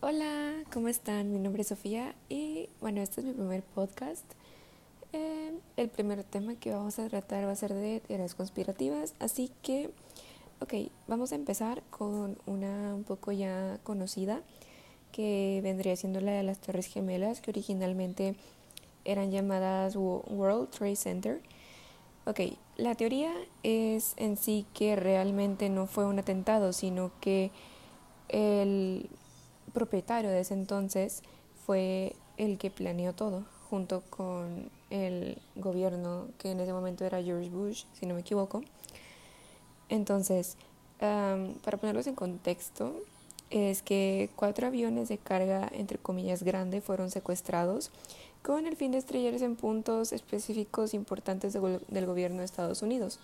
Hola, ¿cómo están? Mi nombre es Sofía y bueno, este es mi primer podcast. Eh, el primer tema que vamos a tratar va a ser de teorías conspirativas, así que, ok, vamos a empezar con una un poco ya conocida que vendría siendo la de las Torres Gemelas, que originalmente eran llamadas World Trade Center. Ok, la teoría es en sí que realmente no fue un atentado, sino que el propietario de ese entonces fue el que planeó todo, junto con el gobierno que en ese momento era George Bush, si no me equivoco. Entonces, para ponerlos en contexto, es que cuatro aviones de carga, entre comillas, grande, fueron secuestrados con el fin de estrellarse en puntos específicos importantes del gobierno de Estados Unidos.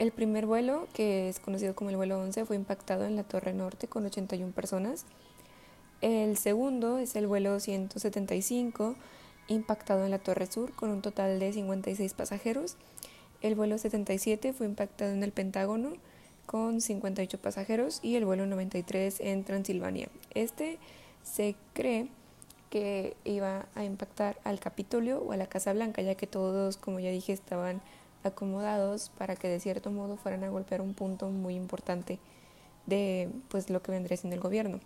El primer vuelo, que es conocido como el vuelo 11, fue impactado en la Torre Norte con 81 personas. El segundo es el vuelo 175, impactado en la Torre Sur con un total de 56 pasajeros. El vuelo 77 fue impactado en el Pentágono con 58 pasajeros y el vuelo 93 en Transilvania. Este se cree que iba a impactar al Capitolio o a la Casa Blanca, ya que todos, como ya dije, estaban acomodados para que de cierto modo fueran a golpear un punto muy importante de pues lo que vendría siendo el gobierno.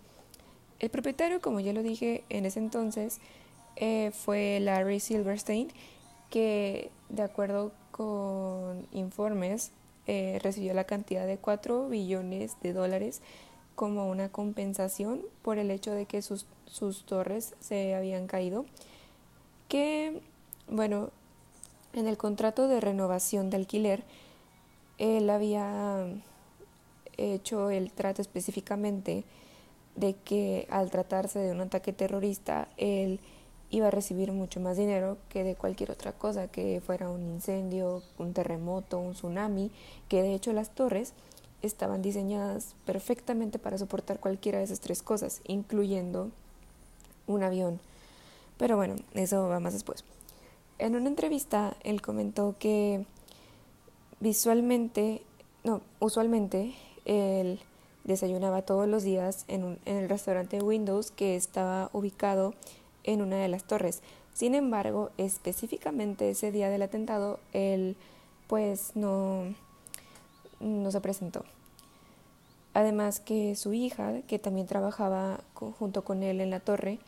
El propietario, como ya lo dije en ese entonces, eh, fue Larry Silverstein, que de acuerdo con informes eh, recibió la cantidad de 4 billones de dólares como una compensación por el hecho de que sus, sus torres se habían caído. Que, bueno, en el contrato de renovación de alquiler, él había hecho el trato específicamente de que al tratarse de un ataque terrorista, él iba a recibir mucho más dinero que de cualquier otra cosa, que fuera un incendio, un terremoto, un tsunami, que de hecho las torres estaban diseñadas perfectamente para soportar cualquiera de esas tres cosas, incluyendo un avión. Pero bueno, eso va más después. En una entrevista, él comentó que visualmente, no, usualmente, él desayunaba todos los días en, un, en el restaurante Windows que estaba ubicado en una de las torres. Sin embargo, específicamente ese día del atentado, él pues no, no se presentó. Además que su hija, que también trabajaba junto con él en la torre,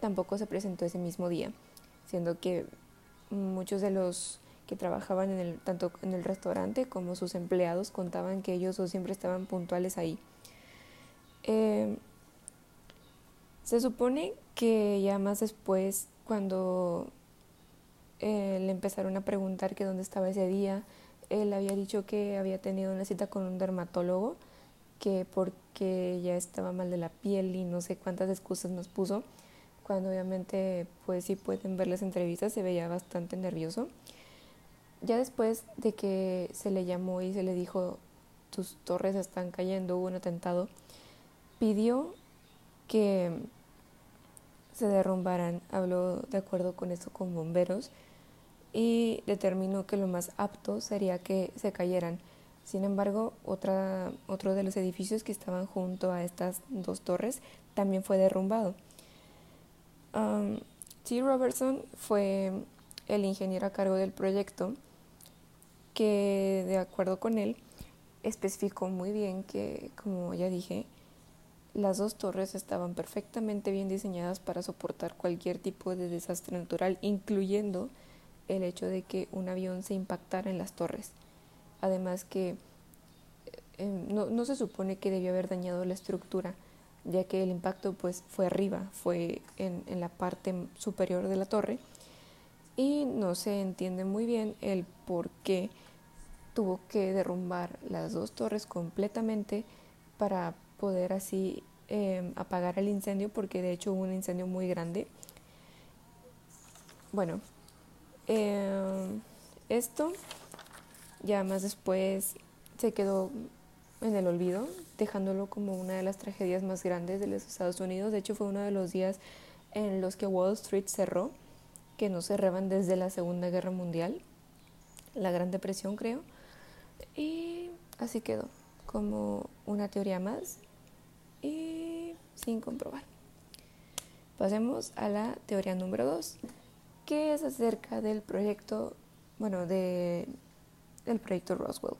tampoco se presentó ese mismo día, siendo que muchos de los que trabajaban en el, tanto en el restaurante como sus empleados contaban que ellos siempre estaban puntuales ahí. Eh, se supone que ya más después, cuando eh, le empezaron a preguntar que dónde estaba ese día, él había dicho que había tenido una cita con un dermatólogo, que porque ya estaba mal de la piel y no sé cuántas excusas nos puso cuando obviamente pues si pueden ver las entrevistas se veía bastante nervioso. Ya después de que se le llamó y se le dijo tus torres están cayendo, hubo un atentado, pidió que se derrumbaran, habló de acuerdo con esto con bomberos y determinó que lo más apto sería que se cayeran. Sin embargo, otra, otro de los edificios que estaban junto a estas dos torres también fue derrumbado. T. Robertson fue el ingeniero a cargo del proyecto que, de acuerdo con él, especificó muy bien que, como ya dije, las dos torres estaban perfectamente bien diseñadas para soportar cualquier tipo de desastre natural, incluyendo el hecho de que un avión se impactara en las torres. Además que eh, no se supone que debió haber dañado la estructura, ya que el impacto pues fue arriba, fue en, en la parte superior de la torre y no se entiende muy bien el por qué tuvo que derrumbar las dos torres completamente para poder así em, apagar el incendio porque de hecho hubo un incendio muy grande. Bueno, em, esto ya más después se quedó en el olvido, dejándolo como una de las tragedias más grandes de los Estados Unidos. De hecho, fue uno de los días en los que Wall Street cerró, que no cerraban desde la Segunda Guerra Mundial, la Gran Depresión creo, y así quedó, como una teoría más. Y sin comprobar. Pasemos a la teoría número 2, que es acerca del proyecto, bueno, de, del proyecto Roswell.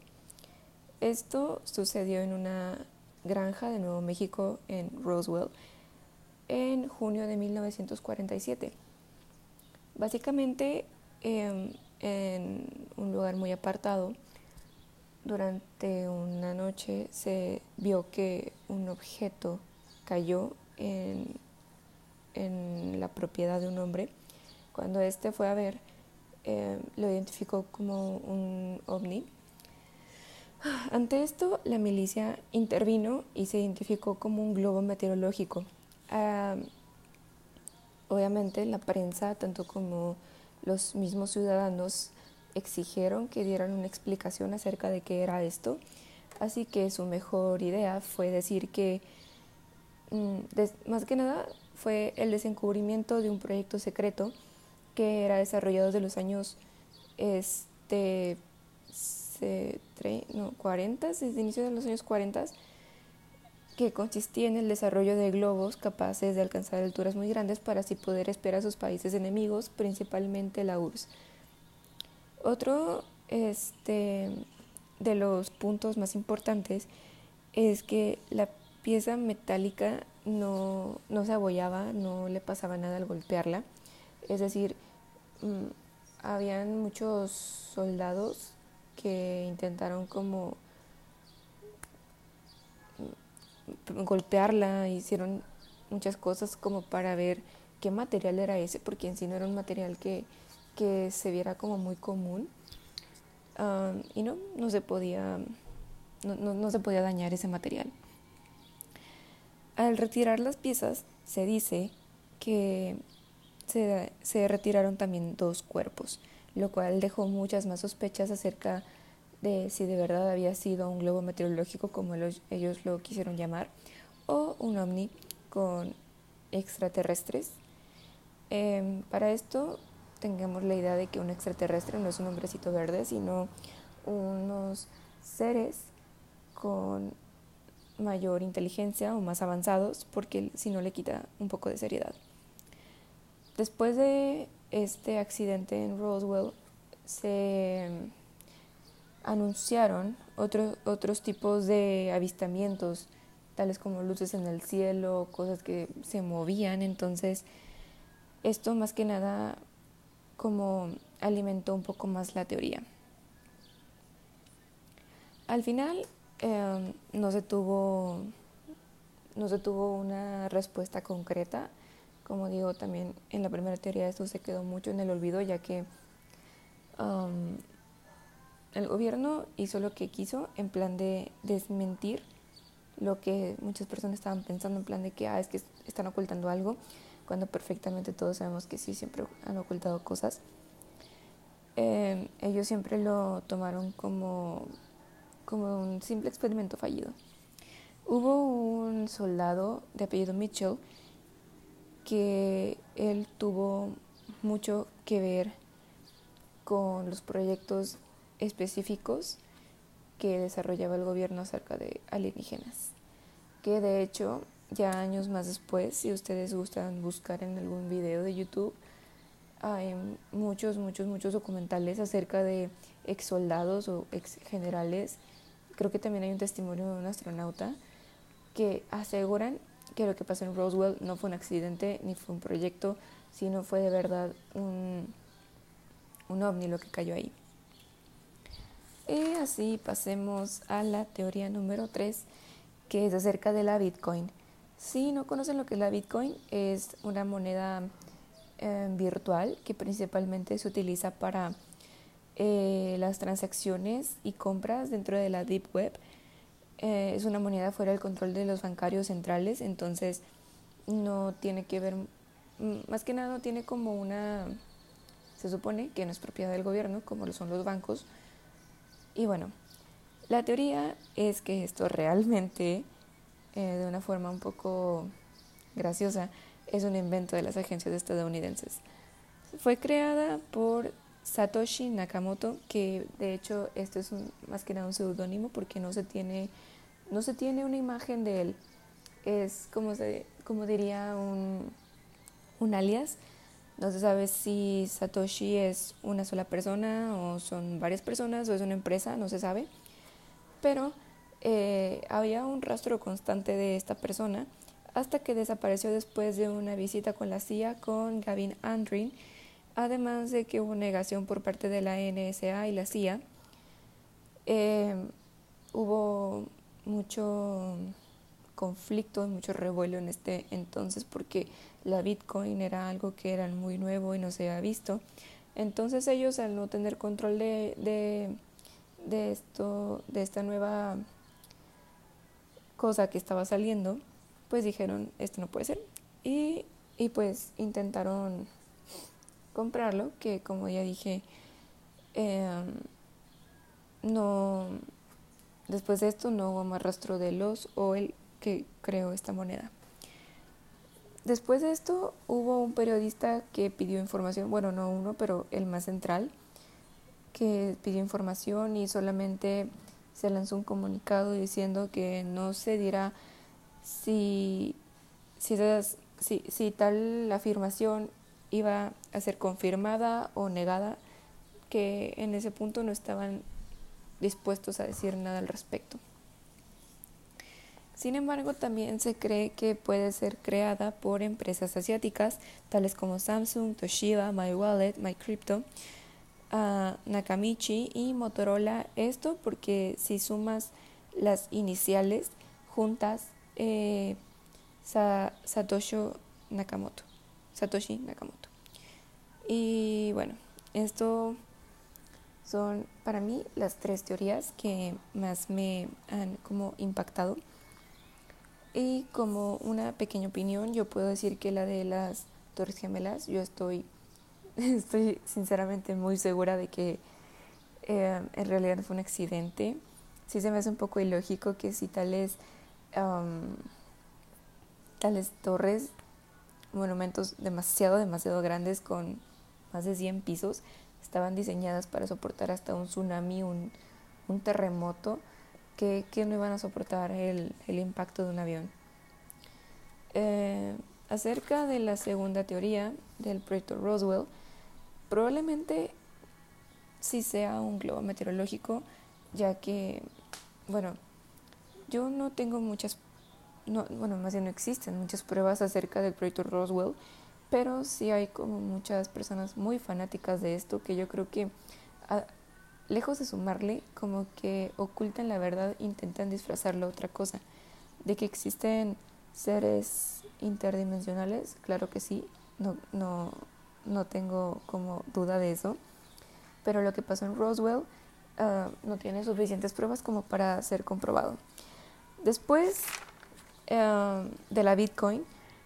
Esto sucedió en una granja de Nuevo México en Roswell en junio de 1947. Básicamente em, en un lugar muy apartado, durante una noche se vio que un objeto cayó en, en la propiedad de un hombre. Cuando éste fue a ver, em, lo identificó como un ovni. Ante esto, la milicia intervino y se identificó como un globo meteorológico obviamente la prensa, tanto como los mismos ciudadanos, exigieron que dieran una explicación acerca de qué era esto. Así que su mejor idea fue decir que, mm, más que nada, fue el desencubrimiento de un proyecto secreto que era desarrollado desde los años este, no, 40, desde inicio de los años 40 que consistía en el desarrollo de globos capaces de alcanzar alturas muy grandes para así poder esperar a sus países enemigos, principalmente la URSS. Otro este, de los puntos más importantes es que la pieza metálica no, no se abollaba, no le pasaba nada al golpearla. Es decir, mm, habían muchos soldados que intentaron como golpearla, hicieron muchas cosas como para ver qué material era ese, porque en sí no era un material que, que se viera como muy común. y no, no se podía, no, no, se podía dañar ese material. Al retirar las piezas, se dice que se, se retiraron también dos cuerpos, lo cual dejó muchas más sospechas acerca de si de verdad había sido un globo meteorológico como ellos lo quisieron llamar o un ovni con extraterrestres. Em, para esto tengamos la idea de que un extraterrestre no es un hombrecito verde, sino unos seres con mayor inteligencia o más avanzados, porque si no le quita un poco de seriedad. Después de este accidente en Roswell, se anunciaron otros tipos de avistamientos, tales como luces en el cielo, cosas que se movían. Entonces, esto más que nada como alimentó un poco más la teoría. Al final em, no se tuvo no se tuvo una respuesta concreta. Como digo, también en la primera teoría esto se quedó mucho en el olvido, ya que um, el gobierno hizo lo que quiso en plan de desmentir lo que muchas personas estaban pensando en plan de que ah, es que están ocultando algo, cuando perfectamente todos sabemos que sí, siempre han ocultado cosas. Em, ellos siempre lo tomaron como, como un simple experimento fallido. Hubo un soldado de apellido Mitchell que él tuvo mucho que ver con los proyectos específicos que desarrollaba el gobierno acerca de alienígenas. Que de hecho, ya años más después, si ustedes gustan buscar en algún video de YouTube, hay muchos, muchos, muchos documentales acerca de ex soldados o ex generales. Creo que también hay un testimonio de un astronauta que aseguran que lo que pasó en Roswell no fue un accidente ni fue un proyecto, sino fue de verdad un, un ovni lo que cayó ahí. Y así pasemos a la teoría número 3, que es acerca de la Bitcoin. Si no conocen lo que es la Bitcoin, es una moneda eh, virtual que principalmente se utiliza para eh, las transacciones y compras dentro de la Deep Web. Eh, es una moneda fuera del control de los bancarios centrales, entonces no tiene que ver, más que nada no tiene como una, se supone que no es propiedad del gobierno, como lo son los bancos, y bueno, la teoría es que esto realmente, eh, de una forma un poco graciosa, es un invento de las agencias estadounidenses. Fue creada por Satoshi Nakamoto, que de hecho esto es más que nada un seudónimo porque no se tiene no se tiene una imagen de él, es como, se, como diría un, un alias. No se sabe si Satoshi es una sola persona o son varias personas o es una empresa, no se sabe. Pero eh, había un rastro constante de esta persona hasta que desapareció después de una visita con la CIA con Gavin Andrin, además de que hubo negación por parte de la NSA y la CIA. Eh, hubo mucho conflicto, mucho revuelo en este entonces porque la Bitcoin era algo que era muy nuevo y no se había visto. Entonces ellos al no tener control de, de, de esto, de esta nueva cosa que estaba saliendo, pues dijeron, esto no puede ser. Y, y pues intentaron comprarlo, que como ya dije, em, no, después de esto no hubo más rastro de los o el que creó esta moneda. Después de esto hubo un periodista que pidió información, bueno, no uno, pero el más central, que pidió información y solamente se lanzó un comunicado diciendo que no se dirá si, si, tal afirmación iba a ser confirmada o negada, que en ese punto no estaban dispuestos a decir nada al respecto. Sin embargo, también se cree que puede ser creada por empresas asiáticas tales como Samsung, Toshiba, MyWallet, MyCrypto, uh, Nakamichi y Motorola. Esto porque si sumas las iniciales juntas eh, Satoshi Nakamoto. Satoshi Nakamoto. Y bueno, esto son para mí las tres teorías que más me han como impactado. Y como una pequeña opinión, yo puedo decir que la de las Torres Gemelas, yo estoy, estoy sinceramente muy segura de que eh, en realidad fue un accidente. Sí se me hace un poco ilógico que si tales tales torres, monumentos demasiado, demasiado grandes con más de 100 pisos, estaban diseñadas para soportar hasta un tsunami, un, un terremoto, que, que, no iban a soportar el, el impacto de un avión. Eh, acerca de la segunda teoría del proyecto Roswell, probablemente sí sea un globo meteorológico, ya que, bueno, yo no tengo muchas, no, bueno, más bien no existen muchas pruebas acerca del proyecto Roswell, pero sí hay como muchas personas muy fanáticas de esto que yo creo que lejos de sumarle, como que ocultan la verdad, intentan disfrazarlo otra cosa. De que existen seres interdimensionales, claro que sí, no, no, no tengo como duda de eso. Pero lo que pasó en Roswell ah, no tiene suficientes pruebas como para ser comprobado. Después em, de la Bitcoin,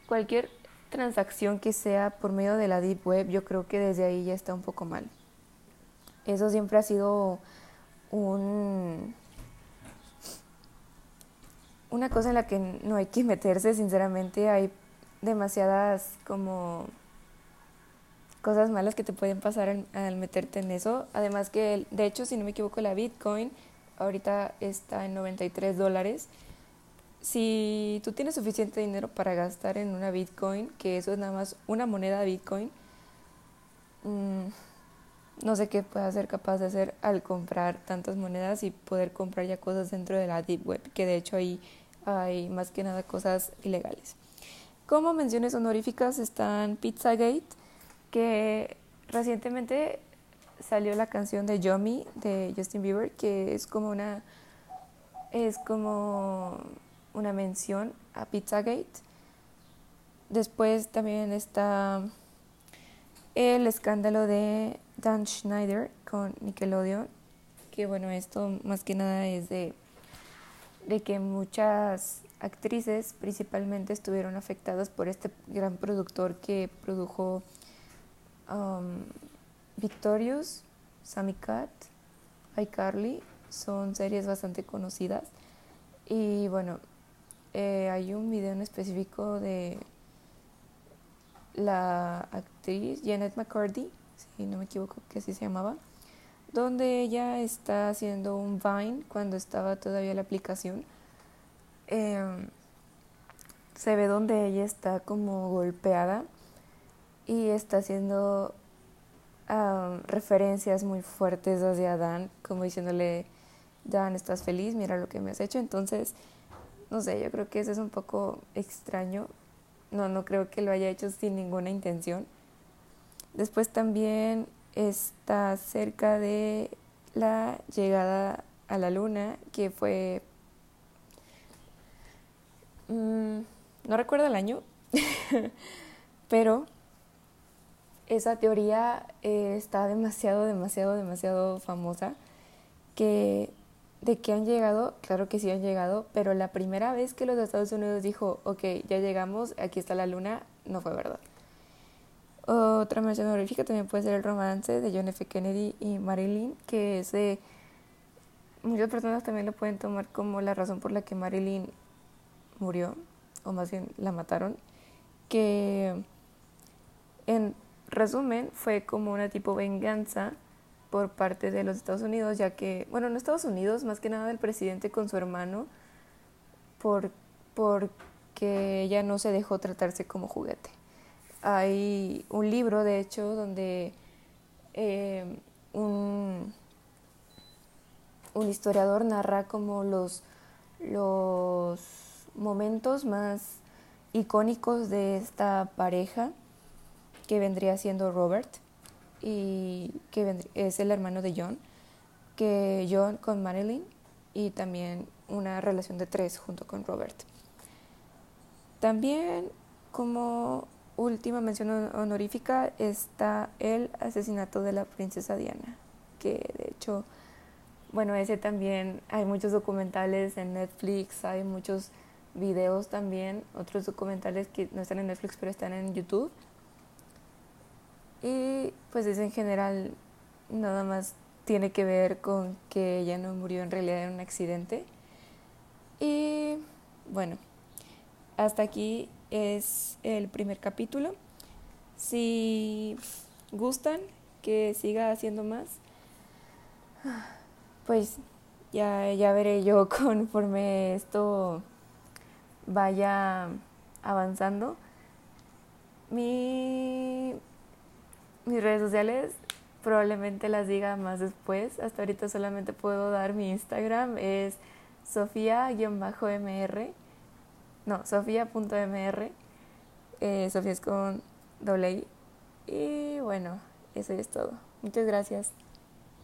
cualquier transacción que sea por medio de la Deep Web, yo creo que desde ahí ya está un poco mal. Eso siempre ha sido un, una cosa en la que no hay que meterse, sinceramente. Hay demasiadas como cosas malas que te pueden pasar al, al meterte en eso. Además que, de hecho, si no me equivoco, la Bitcoin ahorita está en 93 dólares si tú tienes suficiente dinero para gastar en una Bitcoin, que eso es nada más una moneda Bitcoin, mm, no sé qué puedas ser capaz de hacer al comprar tantas monedas y poder comprar ya cosas dentro de la Deep Web, que de hecho ahí hay más que nada cosas ilegales. Como menciones honoríficas están Pizzagate, que recientemente salió la canción de Yomi de Justin Bieber, que es como una es como una mención a Pizzagate. Después también está el escándalo de Dan Schneider con Nickelodeon, que bueno, esto más que nada es de, de que muchas actrices principalmente estuvieron afectadas por este gran productor que produjo um, Victorious, Sammy Cat, iCarly, son series bastante conocidas. Y bueno, eh, hay un video en específico de la actriz Janet McCarthy, si no me equivoco que así se llamaba, donde ella está haciendo un Vine cuando estaba todavía la aplicación. Em, se ve donde ella está como golpeada y está haciendo referencias muy fuertes hacia Dan, como diciéndole, Dan, estás feliz, mira lo que me has hecho. Entonces, no sé, yo creo que eso es un poco extraño. No, no creo que lo haya hecho sin ninguna intención. Después también está cerca de la llegada a la luna, que fue... Mm, no recuerdo el año, pero esa teoría eh, está demasiado, demasiado, demasiado famosa, que de que han llegado, claro que sí han llegado, pero la primera vez que los Estados Unidos dijo, ok, ya llegamos, aquí está la luna, no fue verdad. Otra mención honorífica también puede ser el romance de John F. Kennedy y Marilyn, que es de... Muchas personas también lo pueden tomar como la razón por la que Marilyn murió, o más bien la mataron, que en resumen, fue como una tipo venganza por parte de los Estados Unidos, ya que, bueno, no Estados Unidos, más que nada del presidente con su hermano, por, porque ella no se dejó tratarse como juguete. Hay un libro, de hecho, donde eh, un, un historiador narra como los, los momentos más icónicos de esta pareja que vendría siendo Robert y que es el hermano de John, que John con Marilyn y también una relación de tres junto con Robert. También como última mención honorífica está el asesinato de la princesa Diana, que de hecho, bueno, ese también hay muchos documentales en Netflix, hay muchos videos también, otros documentales que no están en Netflix pero están en YouTube y pues es en general nada más tiene que ver con que ella no murió en realidad en un accidente. Y bueno, hasta aquí es el primer capítulo. Si gustan que siga haciendo más, pues ya, ya veré yo conforme esto vaya avanzando. Mi mis redes sociales probablemente las diga más después. Hasta ahorita solamente puedo dar mi Instagram. Es sofía-mr. No, sofía.mr. Eh, Sofía es con doble I. Y bueno, eso es todo. Muchas gracias.